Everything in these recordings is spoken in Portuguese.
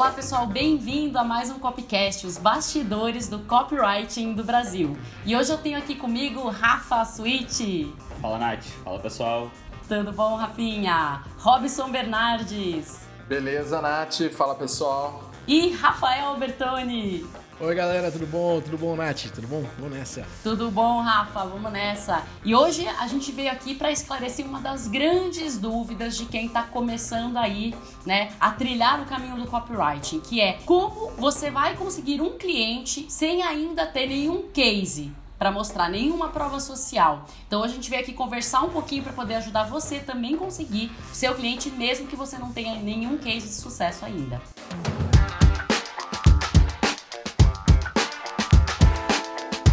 Olá pessoal, bem-vindo a mais um Copycast, os bastidores do copywriting do Brasil. E hoje eu tenho aqui comigo Rafa Switch. Fala Nath, fala pessoal. Tudo bom, Rafinha? Robson Bernardes. Beleza, Nath, fala pessoal. E Rafael Bertoni. Oi galera, tudo bom? Tudo bom, Nath? Tudo bom? Vamos nessa. Tudo bom, Rafa? Vamos nessa. E hoje a gente veio aqui para esclarecer uma das grandes dúvidas de quem está começando aí, né, a trilhar o caminho do copywriting, que é como você vai conseguir um cliente sem ainda ter nenhum case para mostrar nenhuma prova social. Então a gente veio aqui conversar um pouquinho para poder ajudar você também conseguir seu cliente mesmo que você não tenha nenhum case de sucesso ainda.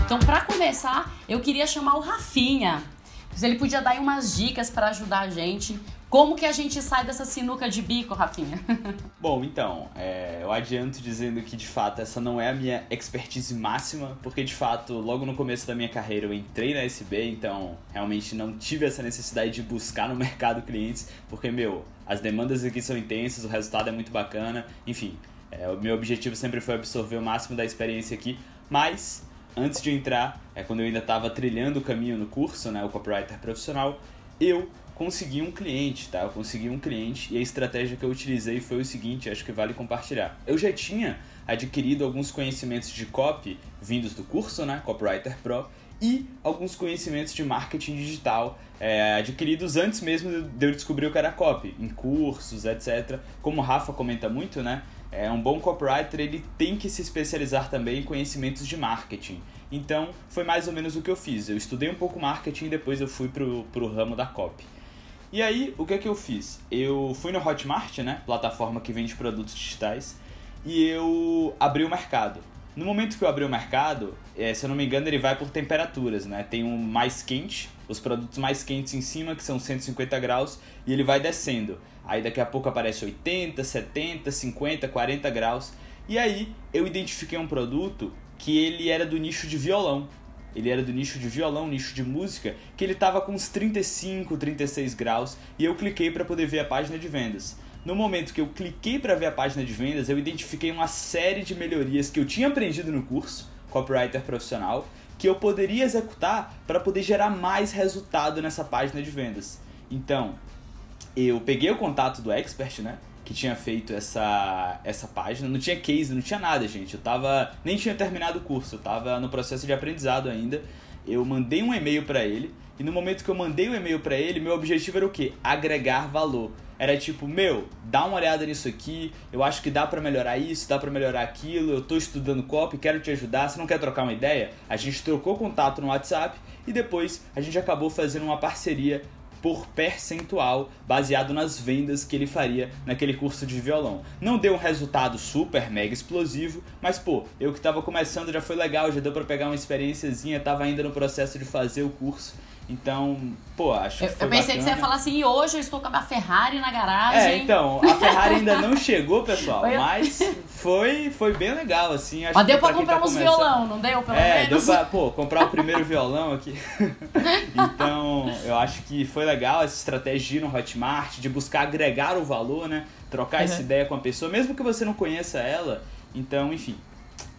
Então, para começar, eu queria chamar o Rafinha. Se ele podia dar umas dicas para ajudar a gente. Como que a gente sai dessa sinuca de bico, Rafinha? Bom, então, é, eu adianto dizendo que de fato essa não é a minha expertise máxima, porque de fato, logo no começo da minha carreira eu entrei na SB, então realmente não tive essa necessidade de buscar no mercado clientes, porque, meu, as demandas aqui são intensas, o resultado é muito bacana, enfim, é, o meu objetivo sempre foi absorver o máximo da experiência aqui, mas antes de entrar, é quando eu ainda estava trilhando o caminho no curso, né, o copywriter profissional, eu consegui um cliente, tá? Eu consegui um cliente e a estratégia que eu utilizei foi o seguinte, acho que vale compartilhar. Eu já tinha adquirido alguns conhecimentos de copy vindos do curso, né, Copywriter Pro, e alguns conhecimentos de marketing digital é, adquiridos antes mesmo de eu descobrir o que era copy, em cursos, etc. Como o Rafa comenta muito, né? É, um bom copywriter ele tem que se especializar também em conhecimentos de marketing. Então, foi mais ou menos o que eu fiz. Eu estudei um pouco marketing e depois eu fui pro, pro ramo da copy. E aí, o que é que eu fiz? Eu fui no Hotmart, né, plataforma que vende produtos digitais, e eu abri o mercado. No momento que eu abri o mercado, é, se eu não me engano, ele vai por temperaturas, né? Tem um mais quente, os produtos mais quentes em cima, que são 150 graus, e ele vai descendo. Aí daqui a pouco aparece 80, 70, 50, 40 graus. E aí eu identifiquei um produto que ele era do nicho de violão. Ele era do nicho de violão, nicho de música, que ele estava com uns 35, 36 graus, e eu cliquei para poder ver a página de vendas. No momento que eu cliquei para ver a página de vendas, eu identifiquei uma série de melhorias que eu tinha aprendido no curso Copywriter Profissional, que eu poderia executar para poder gerar mais resultado nessa página de vendas. Então, eu peguei o contato do expert, né? Que tinha feito essa, essa página. Não tinha case, não tinha nada, gente. Eu tava. Nem tinha terminado o curso, eu tava no processo de aprendizado ainda. Eu mandei um e-mail para ele. E no momento que eu mandei o um e-mail para ele, meu objetivo era o quê? Agregar valor. Era tipo, meu, dá uma olhada nisso aqui, eu acho que dá para melhorar isso, dá para melhorar aquilo, eu tô estudando copy, quero te ajudar, você não quer trocar uma ideia? A gente trocou contato no WhatsApp e depois a gente acabou fazendo uma parceria por percentual, baseado nas vendas que ele faria naquele curso de violão. Não deu um resultado super mega explosivo, mas pô, eu que estava começando já foi legal, já deu para pegar uma experiênciazinha, tava ainda no processo de fazer o curso. Então, pô, acho eu, que foi Eu pensei bacana. que você ia falar assim, e hoje eu estou com a minha Ferrari na garagem. É, então, a Ferrari ainda não chegou, pessoal, mas foi, foi bem legal, assim. Acho Mas deu pra quem comprar tá uns começando- violão, não deu? Pelo É, menos? deu pra, pô, comprar o primeiro violão aqui. então, eu acho que foi legal essa estratégia no Hotmart, de buscar agregar o valor, né? Trocar essa Uhum. ideia com a pessoa, mesmo que você não conheça ela. Então, enfim,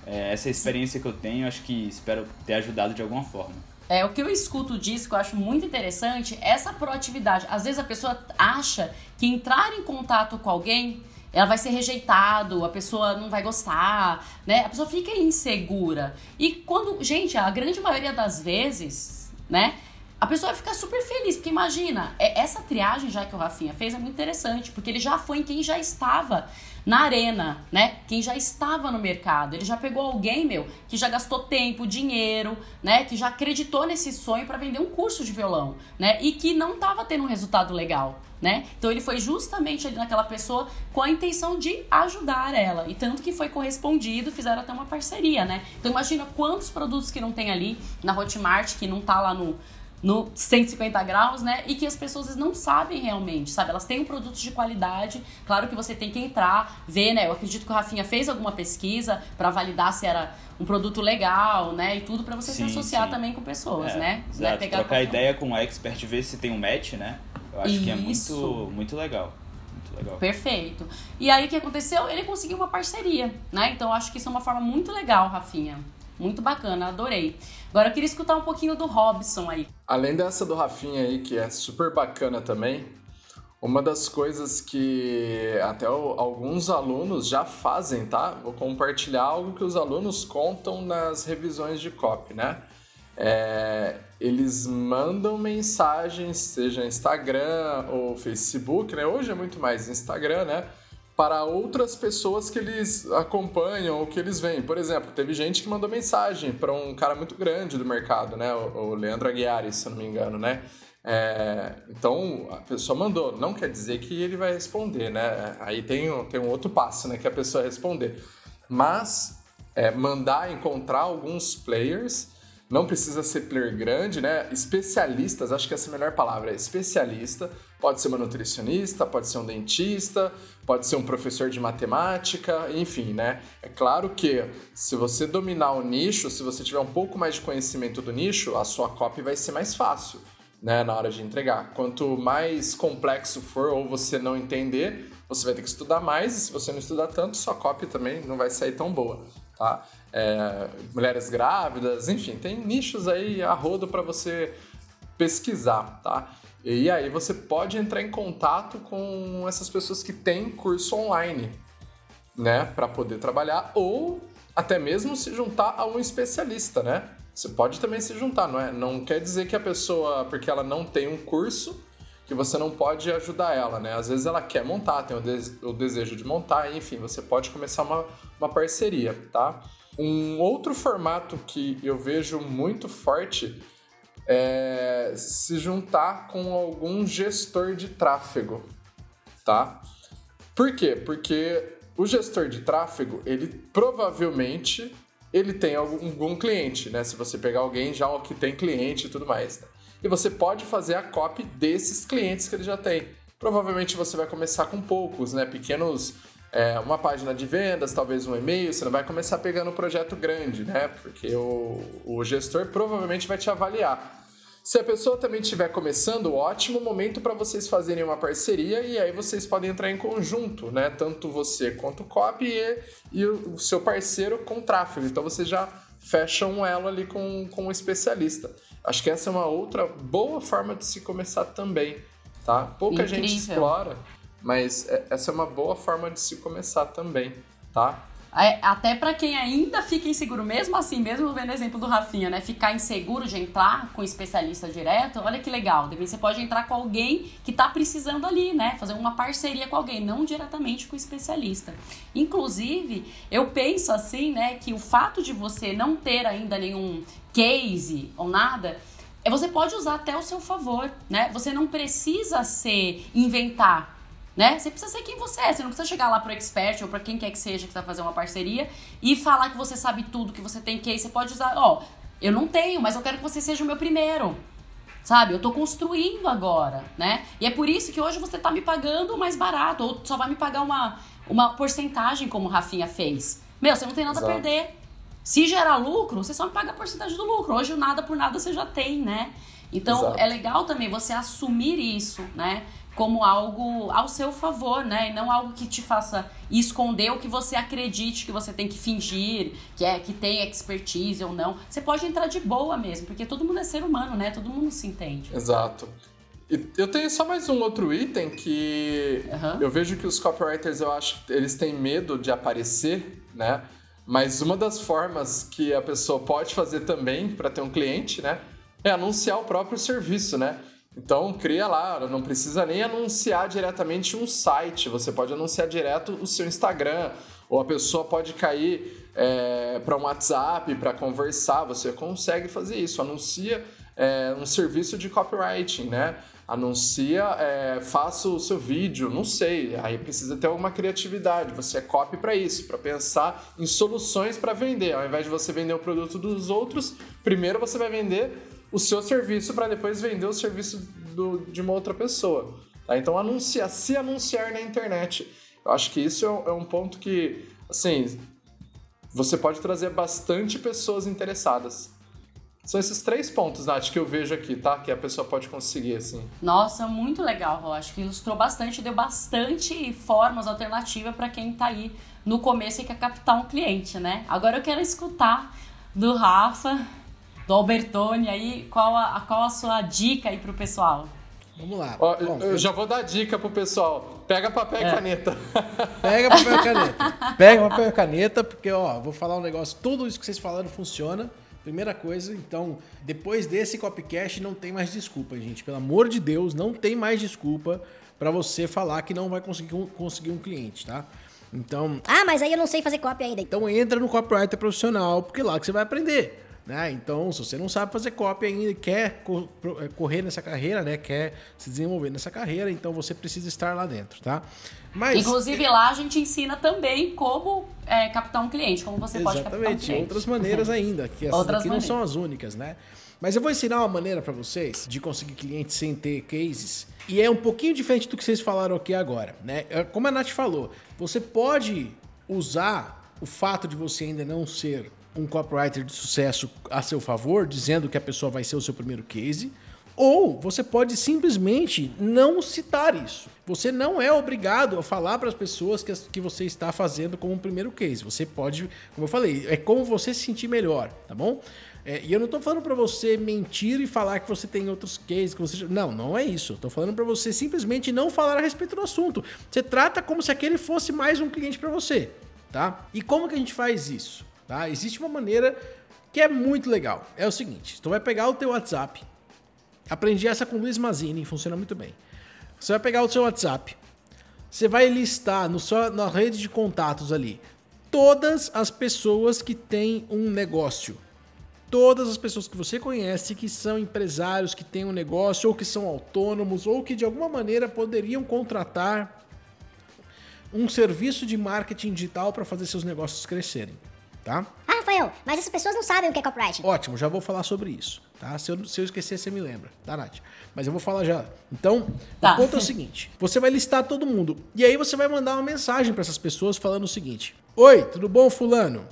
é, essa experiência que eu tenho, acho que espero ter ajudado de alguma forma. É, o que eu escuto disso, que eu acho muito interessante, é essa proatividade. Às vezes a pessoa acha que entrar em contato com alguém, ela vai ser rejeitado, a pessoa não vai gostar, né? A pessoa fica insegura. E quando, gente, a grande maioria das vezes, né? A pessoa vai ficar super feliz, porque imagina, é- essa triagem já que o Rafinha fez é muito interessante, porque ele já foi em quem já estava na arena, né? Quem já estava no mercado. Ele já pegou alguém, meu, que já gastou tempo, dinheiro, né? Que já acreditou nesse sonho para vender um curso de violão, né? E que não estava tendo um resultado legal, né? Então ele foi justamente ali naquela pessoa com a intenção de ajudar ela. E tanto que foi correspondido, fizeram até uma parceria, né? Então imagina quantos produtos que não tem ali na Hotmart, que não tá lá no no 150 graus, né? E que as pessoas não sabem realmente, sabe? Elas têm um produto de qualidade. Claro que você tem que entrar, ver, né? Eu acredito que o Rafinha fez alguma pesquisa para validar se era um produto legal, né? E tudo para você Sim, se associar sim. também com pessoas, É, né? Exato, Não é pegar trocar ideia com o expert, ver se tem um match, né? Eu acho que é Isso. muito, muito legal. Legal. Perfeito. E aí o que aconteceu? Ele conseguiu uma parceria, né? Então acho que isso é uma forma muito legal, Rafinha. Muito bacana, adorei. Agora eu queria escutar um pouquinho do Robson aí. Além dessa do Rafinha aí, que é super bacana também, uma das coisas que até alguns alunos já fazem, tá? Vou compartilhar algo que os alunos contam nas revisões de copy, né? É, eles mandam mensagens, seja Instagram ou Facebook, né? Hoje é muito mais Instagram, né? Para outras pessoas que eles acompanham ou que eles veem. Por exemplo, teve gente que mandou mensagem para um cara muito grande do mercado, né? O, Leandro Aguiar, se não me engano, né? É, então a pessoa mandou, não quer dizer que ele vai responder, né? Aí tem, tem um outro passo, né? Que a pessoa responder. Mas é, mandar encontrar alguns players não precisa ser player grande, né? Especialistas, acho que essa é a melhor palavra, é especialista. Pode ser uma nutricionista, pode ser um dentista, pode ser um professor de matemática, enfim, né? É claro que se você dominar o nicho, se você tiver um pouco mais de conhecimento do nicho, a sua copy vai ser mais fácil, né, na hora de entregar. Quanto mais complexo for ou você não entender, você vai ter que estudar mais, e se você não estudar tanto, sua copy também não vai sair tão boa, tá? é, mulheres grávidas, enfim, tem nichos aí a rodo para você pesquisar, tá? E aí você pode entrar em contato com essas pessoas que têm curso online, né, para poder trabalhar ou até mesmo se juntar a um especialista, né? Você pode também se juntar, não é? Não quer dizer que a pessoa, porque ela não tem um curso, que você não pode ajudar ela, né? Às vezes ela quer montar, tem o, de o desejo de montar, enfim, você pode começar uma, uma parceria, tá? Um outro formato que eu vejo muito forte é se juntar com algum gestor de tráfego, tá? Por quê? Porque o gestor de tráfego, ele provavelmente ele tem algum, algum cliente, né? Se você pegar alguém já que tem cliente e tudo mais. Né? E você pode fazer a copy desses clientes que ele já tem. Provavelmente você vai começar com poucos, né? Pequenos é, uma página de vendas, talvez um e-mail, você não vai começar pegando um projeto grande, né? Porque o, o gestor provavelmente vai te avaliar. Se a pessoa também estiver começando, ótimo momento para vocês fazerem uma parceria e aí vocês podem entrar em conjunto, né? Tanto você quanto o copy e, e o seu parceiro com tráfego. Então você já fecha um elo ali com, com um especialista. Acho que essa é uma outra boa forma de se começar também, tá? Pouca Incrível. gente explora. Mas é, essa é uma boa forma de se começar também, tá? É, até para quem ainda fica inseguro, mesmo assim, mesmo vendo o exemplo do Rafinha, né? Ficar inseguro de entrar com especialista direto, olha que legal. Você pode entrar com alguém que tá precisando ali, né? Fazer uma parceria com alguém, não diretamente com o especialista. Inclusive, eu penso assim, né, que o fato de você não ter ainda nenhum case ou nada, é, você pode usar até o seu favor, né? Você não precisa ser inventar né? Você precisa ser quem você é, você não precisa chegar lá pro expert ou para quem quer que seja que tá fazendo uma parceria e falar que você sabe tudo, que você tem que, você pode usar, ó, eu não tenho, mas eu quero que você seja o meu primeiro. Sabe? Eu tô construindo agora, né? E é por isso que hoje você tá me pagando mais barato ou só vai me pagar uma uma porcentagem como o Rafinha fez. Meu, você não tem nada Exato. a perder. Se gerar lucro, você só me paga a porcentagem do lucro. Hoje o nada por nada você já tem, né? Então Exato. é legal também você assumir isso, né? como algo ao seu favor, né? E não algo que te faça esconder o que você acredite que você tem que fingir, que é que tem expertise ou não. Você pode entrar de boa mesmo, porque todo mundo é ser humano, né? Todo mundo se entende. Exato. E eu tenho só mais um outro item que uhum. eu vejo que os copywriters, eu acho, eles têm medo de aparecer, né? Mas uma das formas que a pessoa pode fazer também para ter um cliente, né, é anunciar o próprio serviço, né? Então, cria lá, não precisa nem anunciar diretamente um site, você pode anunciar direto o seu Instagram, ou a pessoa pode cair é, para um WhatsApp para conversar, você consegue fazer isso. Anuncia é, um serviço de copywriting, né? Anuncia, é, faça o seu vídeo, não sei. Aí precisa ter alguma criatividade. Você é copy para isso, para pensar em soluções para vender. Ao invés de você vender o produto dos outros, primeiro você vai vender o seu serviço para depois vender o serviço do, de uma outra pessoa. Tá? Então, anunciar, se anunciar na internet. Eu acho que isso é, é um ponto que, assim, você pode trazer bastante pessoas interessadas. São esses três pontos, Nath, que eu vejo aqui, tá? Que a pessoa pode conseguir, assim. Nossa, muito legal, Rô. Acho que ilustrou bastante, deu bastante formas alternativas para quem tá aí no começo e quer captar um cliente, né? Agora eu quero escutar do Rafa, do Albertone aí, qual a, qual a sua dica aí pro pessoal? Vamos lá. Ó, Bom, eu, eu já vou dar dica pro pessoal. Pega papel é. e caneta. Pega papel e caneta. Pega papel e caneta, porque, ó, vou falar um negócio. Tudo isso que vocês falaram funciona. Primeira coisa, então, depois desse copycast não tem mais desculpa, gente. Pelo amor de Deus, não tem mais desculpa para você falar que não vai conseguir um, conseguir um cliente, tá? Então. Ah, mas aí eu não sei fazer copy ainda. Então entra no copywriter profissional, porque é lá que você vai aprender. Né? Então, se você não sabe fazer copy ainda e quer é, correr nessa carreira, né? Quer se desenvolver nessa carreira, então você precisa estar lá dentro, tá? Mas, Inclusive lá a gente ensina também como é, captar um cliente, como você pode captar um cliente. Exatamente, outras maneiras ainda, que essas outras aqui maneiras. não são as únicas, né? Mas eu vou ensinar uma maneira para vocês de conseguir clientes sem ter cases. E é um pouquinho diferente do que vocês falaram aqui agora, né? É, como a Nath falou, você pode usar o fato de você ainda não ser um copywriter de sucesso a seu favor, dizendo que a pessoa vai ser o seu primeiro case, ou você pode simplesmente não citar isso. Você não é obrigado a falar para as pessoas que, que você está fazendo como um primeiro case. Você pode, como eu falei, é como você se sentir melhor, tá bom? É, e eu não estou falando para você mentir e falar que você tem outros cases, que você não, não é isso. Estou falando para você simplesmente não falar a respeito do assunto. Você trata como se aquele fosse mais um cliente para você, tá? E como que a gente faz isso? Tá? Existe uma maneira que é muito legal. É o seguinte, tu vai pegar o teu WhatsApp. Aprendi essa com o Luiz Mazini, funciona muito bem. Você vai pegar o seu WhatsApp. Você vai listar no seu, na rede de contatos ali todas as pessoas que têm um negócio. Todas as pessoas que você conhece que são empresários, que têm um negócio, ou que são autônomos, ou que de alguma maneira poderiam contratar um serviço de marketing digital para fazer seus negócios crescerem tá? Ah, Rafael, mas essas pessoas não sabem o que é copyright. Ótimo, já vou falar sobre isso, tá? Se eu, se eu esquecer, você me lembra, tá, Nath? Mas eu vou falar já. Então, tá. o ponto é o seguinte: você vai listar todo mundo. E aí você vai mandar uma mensagem para essas pessoas falando o seguinte: Oi, tudo bom, Fulano?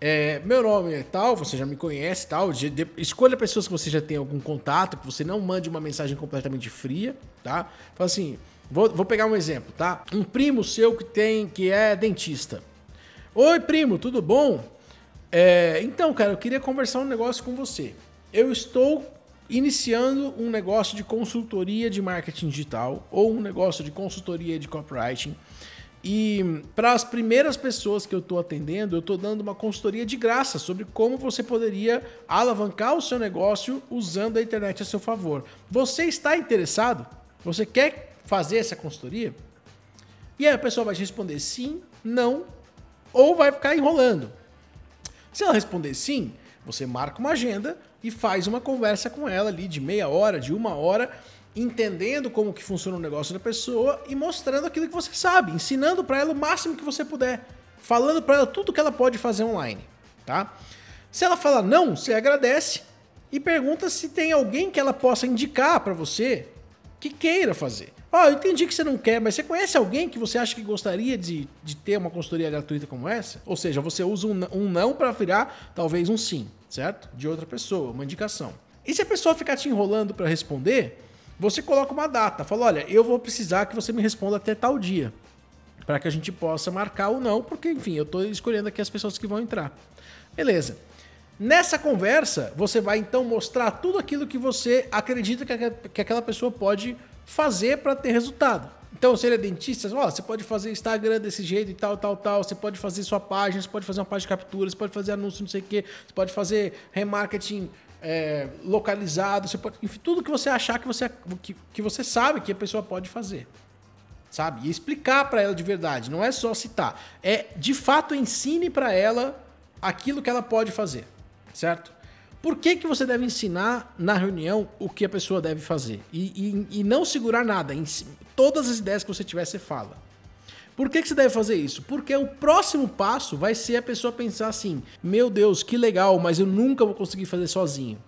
É, meu nome é tal, você já me conhece tal. De, de, escolha pessoas que você já tem algum contato, que você não mande uma mensagem completamente fria, tá? Fala assim, vou, vou pegar um exemplo, tá? Um primo seu que tem, que é dentista. Oi, primo, tudo bom? É, então, cara, eu queria conversar um negócio com você. Eu estou iniciando um negócio de consultoria de marketing digital ou um negócio de consultoria de copywriting. E para as primeiras pessoas que eu estou atendendo, eu estou dando uma consultoria de graça sobre como você poderia alavancar o seu negócio usando a internet a seu favor. Você está interessado? Você quer fazer essa consultoria? E aí a pessoa vai te responder sim, não ou vai ficar enrolando. Se ela responder sim, você marca uma agenda e faz uma conversa com ela ali de meia hora, de uma hora, entendendo como que funciona o negócio da pessoa e mostrando aquilo que você sabe, ensinando para ela o máximo que você puder, falando para ela tudo que ela pode fazer online, tá? Se ela falar não, você agradece e pergunta se tem alguém que ela possa indicar para você que queira fazer. Ó, eu entendi que você não quer, mas você conhece alguém que você acha que gostaria de, de ter uma consultoria gratuita como essa? Ou seja, você usa um, um não para virar talvez um sim, certo? De outra pessoa, uma indicação. E se a pessoa ficar te enrolando para responder, você coloca uma data. Fala, olha, eu vou precisar que você me responda até tal dia. Para que a gente possa marcar ou não, porque, enfim, eu estou escolhendo aqui as pessoas que vão entrar. Beleza. Nessa conversa, você vai então mostrar tudo aquilo que você acredita que aquela pessoa pode fazer para ter resultado. Então, se ele é dentista, ó, você pode fazer Instagram desse jeito e tal, tal, tal. Você pode fazer sua página, você pode fazer uma página de captura, você pode fazer anúncio, não sei o quê. Você pode fazer remarketing é, localizado. Você pode, enfim, tudo que você achar que você, que, que você sabe que a pessoa pode fazer. Sabe? E explicar para ela de verdade. Não é só citar. É, de fato, ensine para ela aquilo que ela pode fazer. Certo? Por que, que você deve ensinar na reunião o que a pessoa deve fazer? E, e, e não segurar nada. Em, todas as ideias que você tiver, você fala. Por que, que você deve fazer isso? Porque o próximo passo vai ser a pessoa pensar assim: meu Deus, que legal, mas eu nunca vou conseguir fazer sozinho.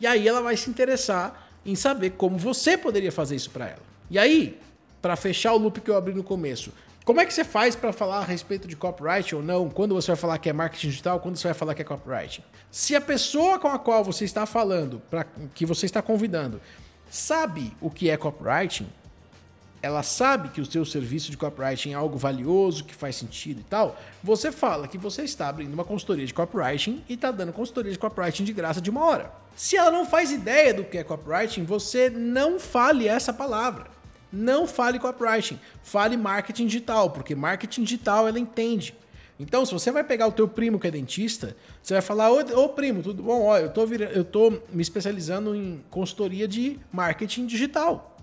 E aí ela vai se interessar em saber como você poderia fazer isso para ela. E aí, para fechar o loop que eu abri no começo, Como é que você faz para falar a respeito de copyright ou não? Quando você vai falar que é marketing digital, quando você vai falar que é copyright? Se a pessoa com a qual você está falando, para que você está convidando, sabe o que é copywriting, ela sabe que o seu serviço de copywriting é algo valioso, que faz sentido e tal, você fala que você está abrindo uma consultoria de copywriting e está dando consultoria de copywriting de graça de uma hora. Se ela não faz ideia do que é copywriting, você não fale essa palavra. Não fale copywriting, fale marketing digital, porque marketing digital ela entende. Então, se você vai pegar o teu primo que é dentista, você vai falar, ô, ô primo, tudo bom? Ó, eu tô, eu tô me especializando em consultoria de marketing digital.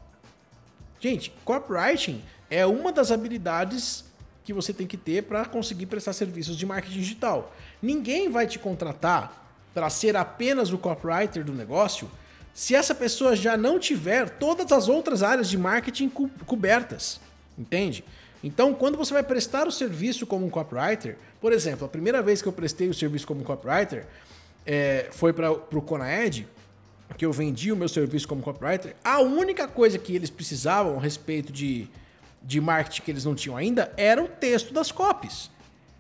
Gente, copywriting é uma das habilidades que você tem que ter para conseguir prestar serviços de marketing digital. Ninguém vai te contratar para ser apenas o copywriter do negócio se essa pessoa já não tiver todas as outras áreas de marketing co cobertas. Entende? Então, quando você vai prestar o serviço como um copywriter, por exemplo, a primeira vez que eu prestei o serviço como copywriter é, foi para o Conaed, que eu vendi o meu serviço como copywriter, a única coisa que eles precisavam a respeito de, de marketing que eles não tinham ainda era o texto das copies.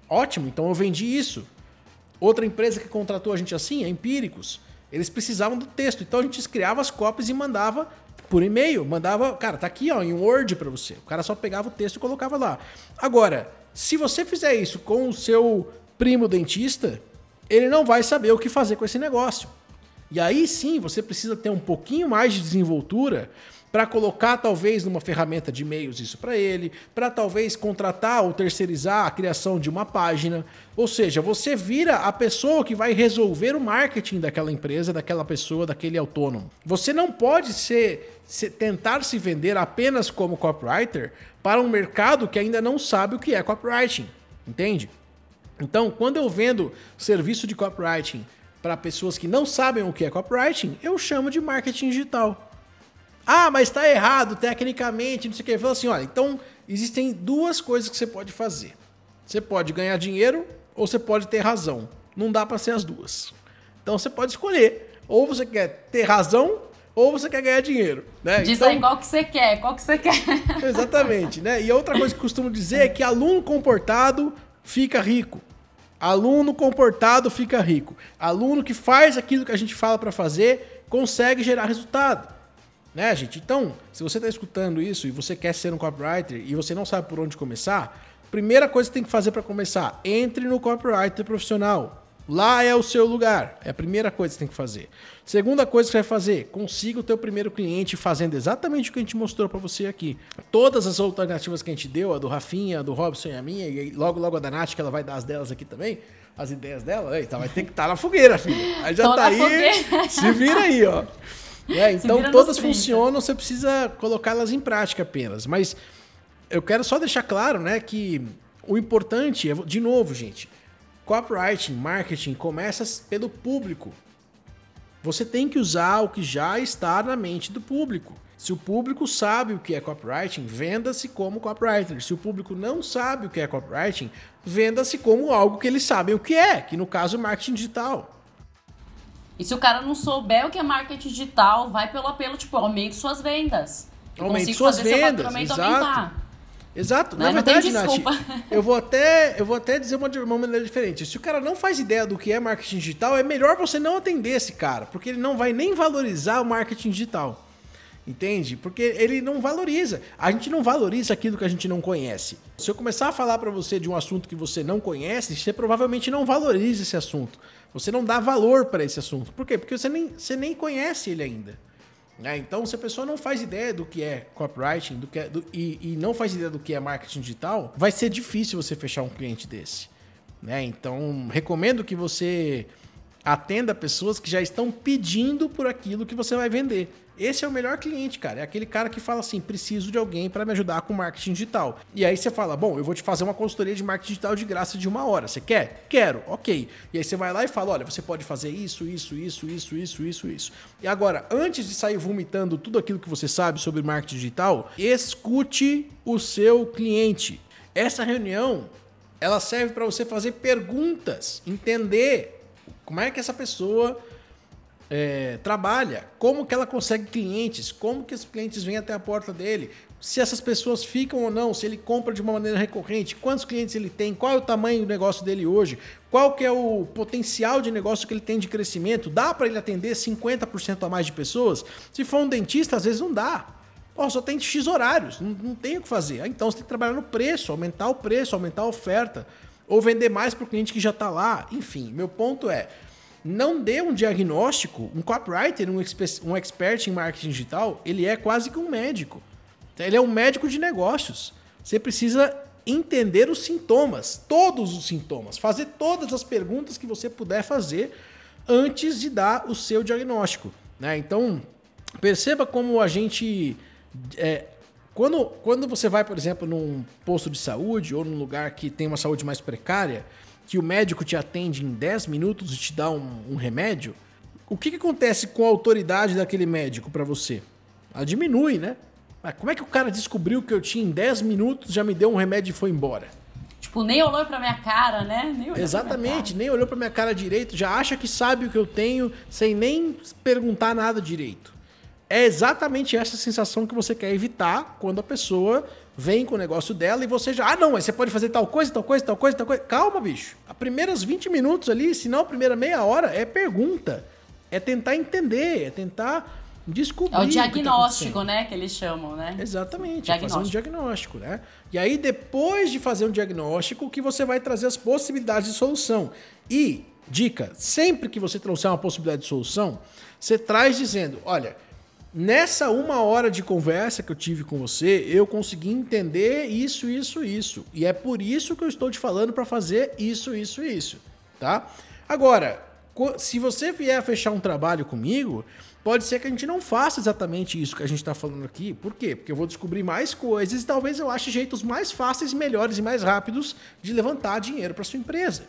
Ótimo, então eu vendi isso. Outra empresa que contratou a gente assim é Empíricos. Eles precisavam do texto, então a gente criava as copies e mandava por e-mail, mandava, cara, tá aqui ó, em Word para você. O cara só pegava o texto e colocava lá. Agora, se você fizer isso com o seu primo dentista, ele não vai saber o que fazer com esse negócio. E aí sim você precisa ter um pouquinho mais de desenvoltura para colocar talvez numa ferramenta de e-mails isso para ele, para talvez contratar ou terceirizar a criação de uma página. Ou seja, você vira a pessoa que vai resolver o marketing daquela empresa, daquela pessoa, daquele autônomo. Você não pode ser, ser tentar se vender apenas como copywriter para um mercado que ainda não sabe o que é copywriting, entende? Então, quando eu vendo serviço de copywriting para pessoas que não sabem o que é copywriting, eu chamo de marketing digital. Ah, mas está errado tecnicamente, não sei o que. Eu falo assim, olha, então existem duas coisas que você pode fazer. Você pode ganhar dinheiro ou você pode ter razão. Não dá para ser as duas. Então você pode escolher. Ou você quer ter razão ou você quer ganhar dinheiro. Né? Diz então, aí qual que você quer, qual que você quer. Exatamente, né? E outra coisa que costumo dizer é que aluno comportado fica rico. Aluno comportado fica rico. Aluno que faz aquilo que a gente fala para fazer consegue gerar resultado. Né, gente? Então, se você está escutando isso e você quer ser um copywriter e você não sabe por onde começar, primeira coisa que você tem que fazer para começar, entre no copywriter profissional. Lá é o seu lugar. É a primeira coisa que você tem que fazer. Segunda coisa que você vai fazer, consiga o teu primeiro cliente fazendo exatamente o que a gente mostrou para você aqui. Todas as alternativas que a gente deu, a do Rafinha, a do Robson e a minha, e logo logo a da Nath, que ela vai dar as delas aqui também, as ideias dela, eita, vai ter que estar tá na fogueira, filho. Aí já Tô tá aí, fogueira. se vira aí, ó. É, então todas funcionam, você precisa colocá-las em prática apenas. Mas eu quero só deixar claro, né, que o importante é, de novo, gente, Copywriting, marketing começa pelo público. Você tem que usar o que já está na mente do público. Se o público sabe o que é copywriting, venda-se como copywriter. Se o público não sabe o que é copywriting, venda-se como algo que eles sabem o que é, que no caso é marketing digital. E se o cara não souber o que é marketing digital, vai pelo apelo, tipo, aumente suas vendas. Aumente suas vendas, exato. Aumentar. Exato. Não, Na verdade, Nath, eu vou até, eu vou até dizer uma, uma maneira diferente. Se o cara não faz ideia do que é marketing digital, é melhor você não atender esse cara, porque ele não vai nem valorizar o marketing digital. Entende? Porque ele não valoriza. A gente não valoriza aquilo que a gente não conhece. Se eu começar a falar para você de um assunto que você não conhece, você provavelmente não valoriza esse assunto. Você não dá valor para esse assunto. Por quê? Porque você nem, você nem conhece ele ainda. Né? Então, se a pessoa não faz ideia do que é copywriting do que é, do, e, e, não faz ideia do que é marketing digital, vai ser difícil você fechar um cliente desse. Né? Então, recomendo que você atenda pessoas que já estão pedindo por aquilo que você vai vender. Esse é o melhor cliente, cara. É aquele cara que fala assim: preciso de alguém para me ajudar com marketing digital. E aí você fala: bom, eu vou te fazer uma consultoria de marketing digital de graça de uma hora. Você quer? Quero. Ok. E aí você vai lá e fala: olha, você pode fazer isso, isso, isso, isso, isso, isso, isso. E agora, antes de sair vomitando tudo aquilo que você sabe sobre marketing digital, escute o seu cliente. Essa reunião ela serve para você fazer perguntas, entender como é que essa pessoa é, trabalha, como que ela consegue clientes, como que os clientes vêm até a porta dele, se essas pessoas ficam ou não, se ele compra de uma maneira recorrente, quantos clientes ele tem, qual é o tamanho do negócio dele hoje, qual que é o potencial de negócio que ele tem de crescimento, dá para ele atender 50% a mais de pessoas? Se for um dentista, às vezes não dá. Pô, só tem X horários, não, não tem o que fazer. Ah, então você tem que trabalhar no preço, aumentar o preço, aumentar a oferta, ou vender mais para o cliente que já está lá. Enfim, meu ponto é, não dê um diagnóstico, um copywriter, um, um expert em marketing digital, ele é quase que um médico. Ele é um médico de negócios. Você precisa entender os sintomas, todos os sintomas, fazer todas as perguntas que você puder fazer antes de dar o seu diagnóstico. Né? Então, perceba como a gente. É, quando, quando você vai, por exemplo, num posto de saúde ou num lugar que tem uma saúde mais precária, que o médico te atende em 10 minutos e te dá um, um remédio, o que, que acontece com a autoridade daquele médico para você? Ela diminui, né? Mas como é que o cara descobriu que eu tinha em 10 minutos, já me deu um remédio e foi embora? Tipo, nem olhou pra minha cara, né? Nem Exatamente, nem olhou pra minha cara direito, já acha que sabe o que eu tenho sem nem perguntar nada direito. É exatamente essa sensação que você quer evitar quando a pessoa vem com o negócio dela e você já, ah, não, mas você pode fazer tal coisa, tal coisa, tal coisa, tal coisa. Calma, bicho. As primeiras 20 minutos ali, se não a primeira meia hora, é pergunta. É tentar entender, é tentar descobrir. É o diagnóstico, o que tá né? Que eles chamam, né? Exatamente, é fazer um diagnóstico, né? E aí, depois de fazer um diagnóstico, que você vai trazer as possibilidades de solução. E, dica, sempre que você trouxer uma possibilidade de solução, você traz dizendo: olha. Nessa uma hora de conversa que eu tive com você, eu consegui entender isso, isso, isso. E é por isso que eu estou te falando para fazer isso, isso, isso, tá? Agora, se você vier fechar um trabalho comigo, pode ser que a gente não faça exatamente isso que a gente está falando aqui. Por quê? Porque eu vou descobrir mais coisas e talvez eu ache jeitos mais fáceis, melhores e mais rápidos de levantar dinheiro para sua empresa.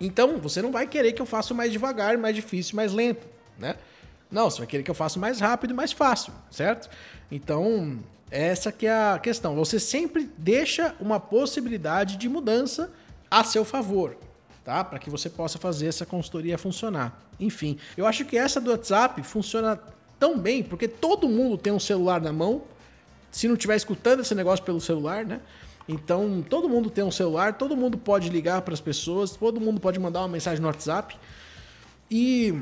Então, você não vai querer que eu faça mais devagar, mais difícil, mais lento, né? Não, você vai querer que eu faça mais rápido e mais fácil, certo? Então, essa que é a questão. Você sempre deixa uma possibilidade de mudança a seu favor tá? Para que você possa fazer essa consultoria funcionar. Enfim, eu acho que essa do WhatsApp funciona tão bem porque todo mundo tem um celular na mão. Se não estiver escutando esse negócio pelo celular, né? Então, todo mundo tem um celular, todo mundo pode ligar para as pessoas, todo mundo pode mandar uma mensagem no WhatsApp. E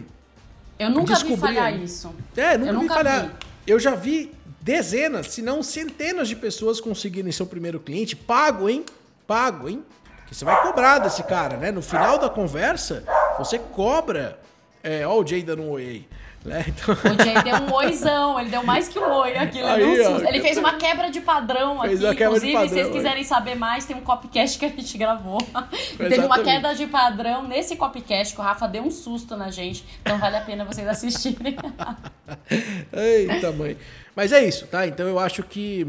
eu nunca vi falhar isso. É, nunca, eu vi nunca falhar. Vi. Eu já vi dezenas, se não centenas de pessoas conseguirem seu primeiro cliente pago, hein? Pago, hein? que você vai cobrar desse cara, né? No final da conversa, você cobra. É, ó, o Jay dando um oi aí. Né? Então... O Jay deu um oizão, ele deu mais que um oi aqui. Ele, aí, ó, ele fez uma quebra de padrão aqui. Inclusive, padrão, se vocês quiserem saber mais, tem um copcast que a gente gravou. Teve uma queda de padrão nesse copcast que o Rafa deu um susto na gente. Então vale a pena vocês assistirem. Eita, mãe. Mas é isso, tá? Então eu acho que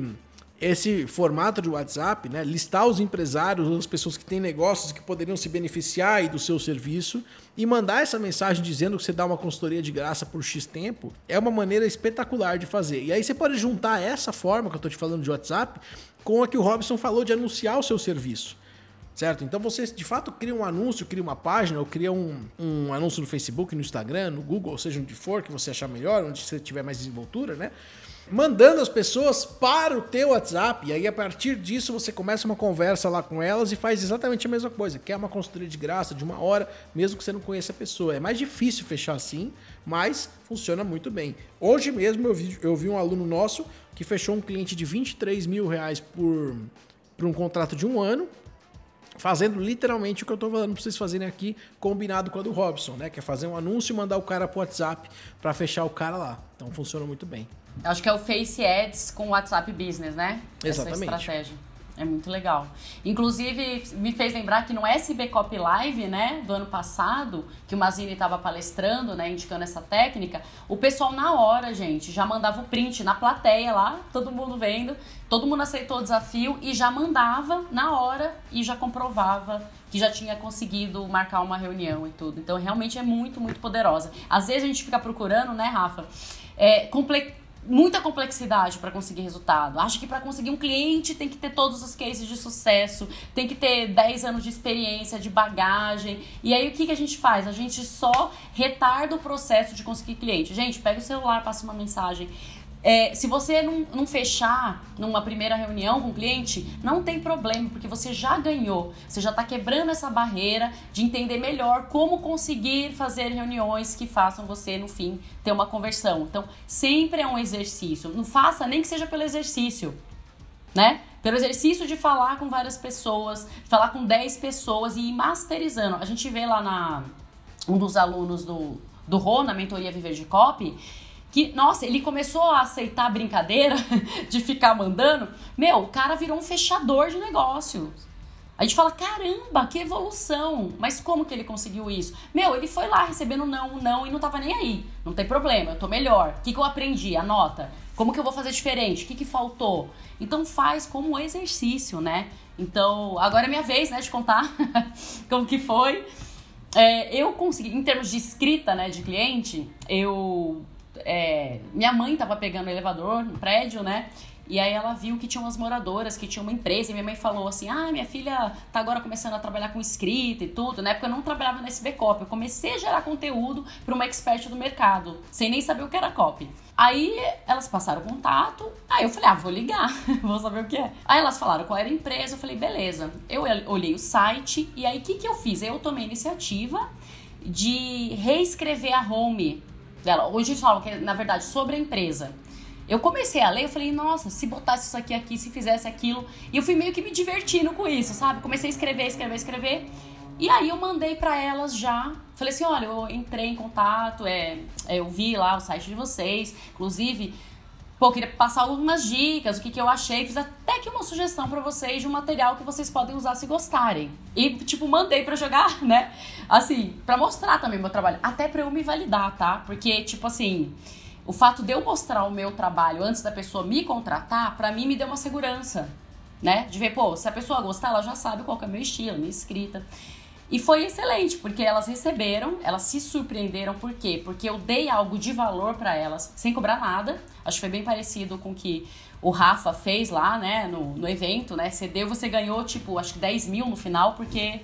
esse formato de WhatsApp, né, listar os empresários, as pessoas que têm negócios que poderiam se beneficiar do seu serviço e mandar essa mensagem dizendo que você dá uma consultoria de graça por X tempo, é uma maneira espetacular de fazer. E aí você pode juntar essa forma que eu estou te falando de WhatsApp com a que o Robson falou de anunciar o seu serviço. Certo? Então você de fato cria um anúncio, cria uma página, ou cria um, um anúncio no Facebook, no Instagram, no Google, ou seja, onde for que você achar melhor, onde você tiver mais desenvoltura, né? Mandando as pessoas para o teu WhatsApp. E aí, a partir disso, você começa uma conversa lá com elas e faz exatamente a mesma coisa. Quer uma consultoria de graça de uma hora, mesmo que você não conheça a pessoa. É mais difícil fechar assim, mas funciona muito bem. Hoje mesmo eu vi, eu vi um aluno nosso que fechou um cliente de 23 mil reais por, por um contrato de um ano, fazendo literalmente o que eu estou falando para vocês fazerem aqui, combinado com a do Robson, né? Que é fazer um anúncio e mandar o cara para o WhatsApp para fechar o cara lá. Então funciona muito bem. Acho que é o Face Ads com o WhatsApp Business, né? Exatamente. Essa estratégia. É muito legal. Inclusive, me fez lembrar que no SB Copy Live, né, do ano passado, que o Mazini estava palestrando, né, indicando essa técnica, o pessoal na hora, gente, já mandava o print na plateia lá, todo mundo vendo, todo mundo aceitou o desafio e já mandava na hora e já comprovava que já tinha conseguido marcar uma reunião e tudo. Então, realmente é muito, muito poderosa. Às vezes a gente fica procurando, né, Rafa, é, muita complexidade para conseguir resultado. Acha que para conseguir um cliente tem que ter todos os cases de sucesso, tem que ter 10 anos de experiência, de bagagem. E aí o que, que a gente faz? A gente só retarda o processo de conseguir cliente. Gente, pega o celular, passa uma mensagem. É, se você não, não, fechar numa primeira reunião com o cliente, não tem problema, porque você já ganhou. Você já está quebrando essa barreira de entender melhor como conseguir fazer reuniões que façam você, no fim, ter uma conversão. Então, sempre é um exercício. Não faça nem que seja pelo exercício, né? Pelo exercício de falar com várias pessoas, falar com 10 pessoas e ir masterizando. A gente vê lá na um dos alunos do, do Rô, na mentoria Viver de Copy, que, nossa, ele começou a aceitar a brincadeira de ficar mandando. Meu, o cara virou um fechador de negócio. A gente fala, caramba, que evolução! Mas como que ele conseguiu isso? Meu, ele foi lá recebendo não, não e não tava nem aí. Não tem problema, eu tô melhor. O que, que eu aprendi? Anota. Como que eu vou fazer diferente? O que, que faltou? Então faz como exercício, né? Então, agora é minha vez, né, de contar como que foi. É, eu consegui, em termos de escrita, né, de cliente, eu é, minha mãe tava pegando o elevador no prédio, né? E aí ela viu que tinha umas moradoras, que tinha uma empresa, e minha mãe falou assim: Ah, minha filha tá agora começando a trabalhar com escrita e tudo. Na época eu não trabalhava nesse SBCop, eu comecei a gerar conteúdo para uma expert do mercado, sem nem saber o que era copy. Aí elas passaram contato, aí eu falei, ah, vou ligar, vou saber o que é. Aí elas falaram qual era a empresa, eu falei, beleza. Eu olhei o site, e aí o que, que eu fiz? Eu tomei a iniciativa de reescrever a home dela. Hoje eles falam que, na verdade, sobre a empresa. Eu comecei a ler, eu falei, nossa, se botasse isso aqui aqui, se fizesse aquilo. E eu fui meio que me divertindo com isso, sabe? Comecei a escrever, escrever, escrever. E aí eu mandei para elas já. Falei assim, olha, eu entrei em contato, é, eu vi lá o site de vocês. Inclusive, Pô, queria passar algumas dicas, o que, que eu achei. Fiz até que uma sugestão para vocês de um material que vocês podem usar se gostarem. E, tipo, mandei para jogar, né? Assim, para mostrar também meu trabalho. Até para eu me validar, tá? Porque, tipo assim, o fato de eu mostrar o meu trabalho antes da pessoa me contratar, para mim me deu uma segurança, né? De ver, pô, se a pessoa gostar, ela já sabe qual é o meu estilo, minha escrita. E foi excelente, porque elas receberam, elas se surpreenderam, por quê? Porque eu dei algo de valor para elas, sem cobrar nada. Acho que foi bem parecido com o que o Rafa fez lá, né, no, no evento, né? Você deu, você ganhou, tipo, acho que 10 mil no final, porque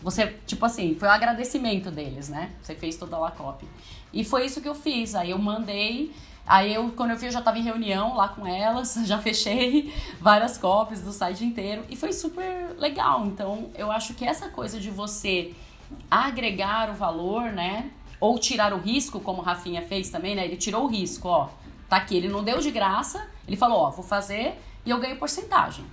você, tipo assim, foi um agradecimento deles, né? Você fez toda a LACOP. E foi isso que eu fiz. Aí eu mandei Aí eu, quando eu vi, eu já estava em reunião lá com elas, já fechei várias cópias do site inteiro e foi super legal. Então, eu acho que essa coisa de você agregar o valor, né? Ou tirar o risco, como o Rafinha fez também, né? Ele tirou o risco, ó. Tá aqui, ele não deu de graça, ele falou, ó, vou fazer e eu ganho porcentagem.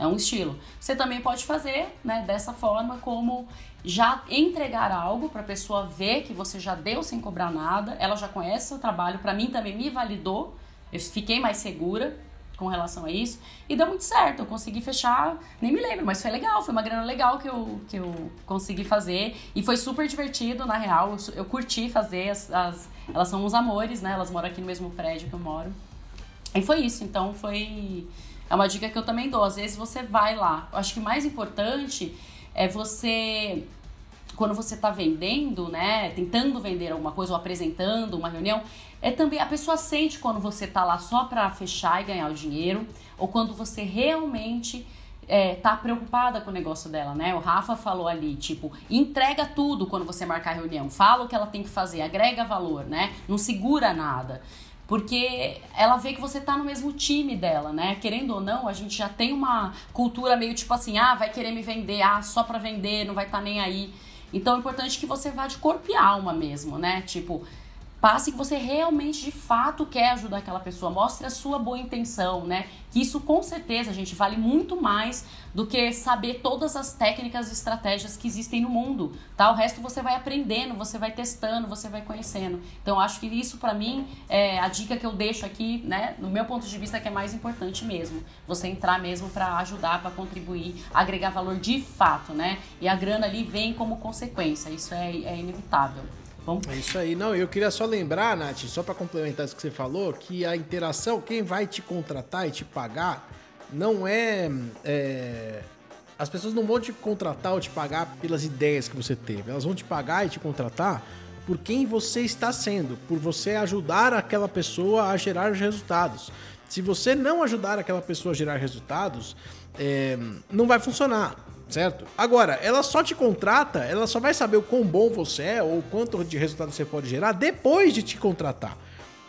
É um estilo. Você também pode fazer, né, dessa forma, como já entregar algo para a pessoa ver que você já deu sem cobrar nada, ela já conhece seu trabalho, para mim também me validou, eu fiquei mais segura com relação a isso. E deu muito certo, eu consegui fechar, nem me lembro, mas foi legal, foi uma grana legal que eu, que eu consegui fazer. E foi super divertido, na real, eu, eu curti fazer, as, as, elas são uns amores, né, elas moram aqui no mesmo prédio que eu moro, e foi isso, então foi é uma dica que eu também dou. Às vezes você vai lá. Eu acho que o mais importante é você quando você está vendendo, né, tentando vender alguma coisa ou apresentando uma reunião, é também a pessoa sente quando você está lá só para fechar e ganhar o dinheiro ou quando você realmente é, tá preocupada com o negócio dela, né? O Rafa falou ali, tipo, entrega tudo quando você marcar a reunião, fala o que ela tem que fazer, agrega valor, né? Não segura nada. Porque ela vê que você tá no mesmo time dela, né? Querendo ou não, a gente já tem uma cultura meio tipo assim, ah, vai querer me vender, ah, só pra vender, não vai estar tá nem aí. Então é importante que você vá de corpo e alma mesmo, né? Tipo, Passe que você realmente, de fato, quer ajudar aquela pessoa. Mostre a sua boa intenção, né? Que isso, com certeza, gente, vale muito mais do que saber todas as técnicas e estratégias que existem no mundo, tá? O resto você vai aprendendo, você vai testando, você vai conhecendo. Então, acho que isso, para mim, é a dica que eu deixo aqui, né? No meu ponto de vista, que é mais importante mesmo. Você entrar mesmo para ajudar, para contribuir, agregar valor de fato, né? E a grana ali vem como consequência. Isso é, é inevitável. É isso aí. Não, eu queria só lembrar, Nath, só para complementar isso que você falou, que a interação, quem vai te contratar e te pagar, não é, é. As pessoas não vão te contratar ou te pagar pelas ideias que você teve. Elas vão te pagar e te contratar por quem você está sendo, por você ajudar aquela pessoa a gerar resultados. Se você não ajudar aquela pessoa a gerar resultados, é, não vai funcionar, certo? Agora, ela só te contrata, ela só vai saber o quão bom você é ou quanto de resultado você pode gerar depois de te contratar.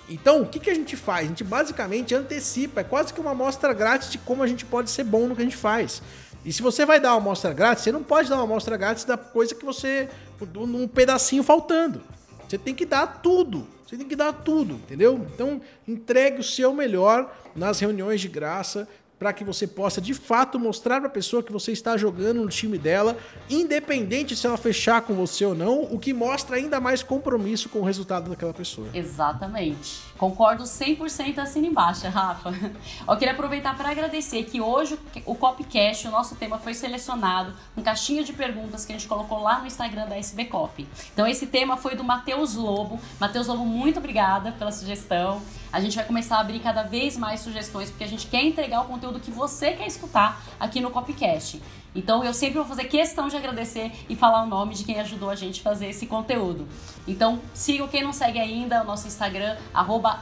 Então, o que, que a gente faz? A gente basicamente antecipa, é quase que uma amostra grátis de como a gente pode ser bom no que a gente faz. E se você vai dar uma amostra grátis, você não pode dar uma amostra grátis da coisa que você. um pedacinho faltando. Você tem que dar tudo. Você tem que dar tudo, entendeu? Então, entregue o seu melhor nas reuniões de graça para que você possa de fato mostrar para a pessoa que você está jogando no time dela, independente se ela fechar com você ou não, o que mostra ainda mais compromisso com o resultado daquela pessoa. Exatamente. Concordo 100% assim embaixo, Rafa. Eu queria aproveitar para agradecer que hoje o Copcast, o nosso tema foi selecionado com caixinha de perguntas que a gente colocou lá no Instagram da SB Cop. Então esse tema foi do Matheus Lobo. Matheus Lobo, muito obrigada pela sugestão. A gente vai começar a abrir cada vez mais sugestões, porque a gente quer entregar o conteúdo que você quer escutar aqui no Copcast. Então eu sempre vou fazer questão de agradecer e falar o nome de quem ajudou a gente a fazer esse conteúdo. Então sigam quem não segue ainda o nosso Instagram,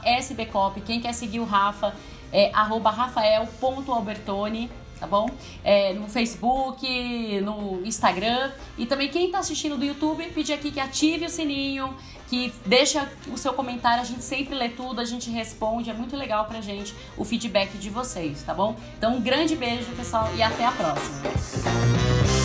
SBCop. Quem quer seguir o Rafa é rafael.albertone tá bom? É, no Facebook, no Instagram. E também quem está assistindo do YouTube, pedir aqui que ative o sininho, que deixa o seu comentário, a gente sempre lê tudo, a gente responde, é muito legal pra gente o feedback de vocês, tá bom? Então um grande beijo, pessoal, e até a próxima.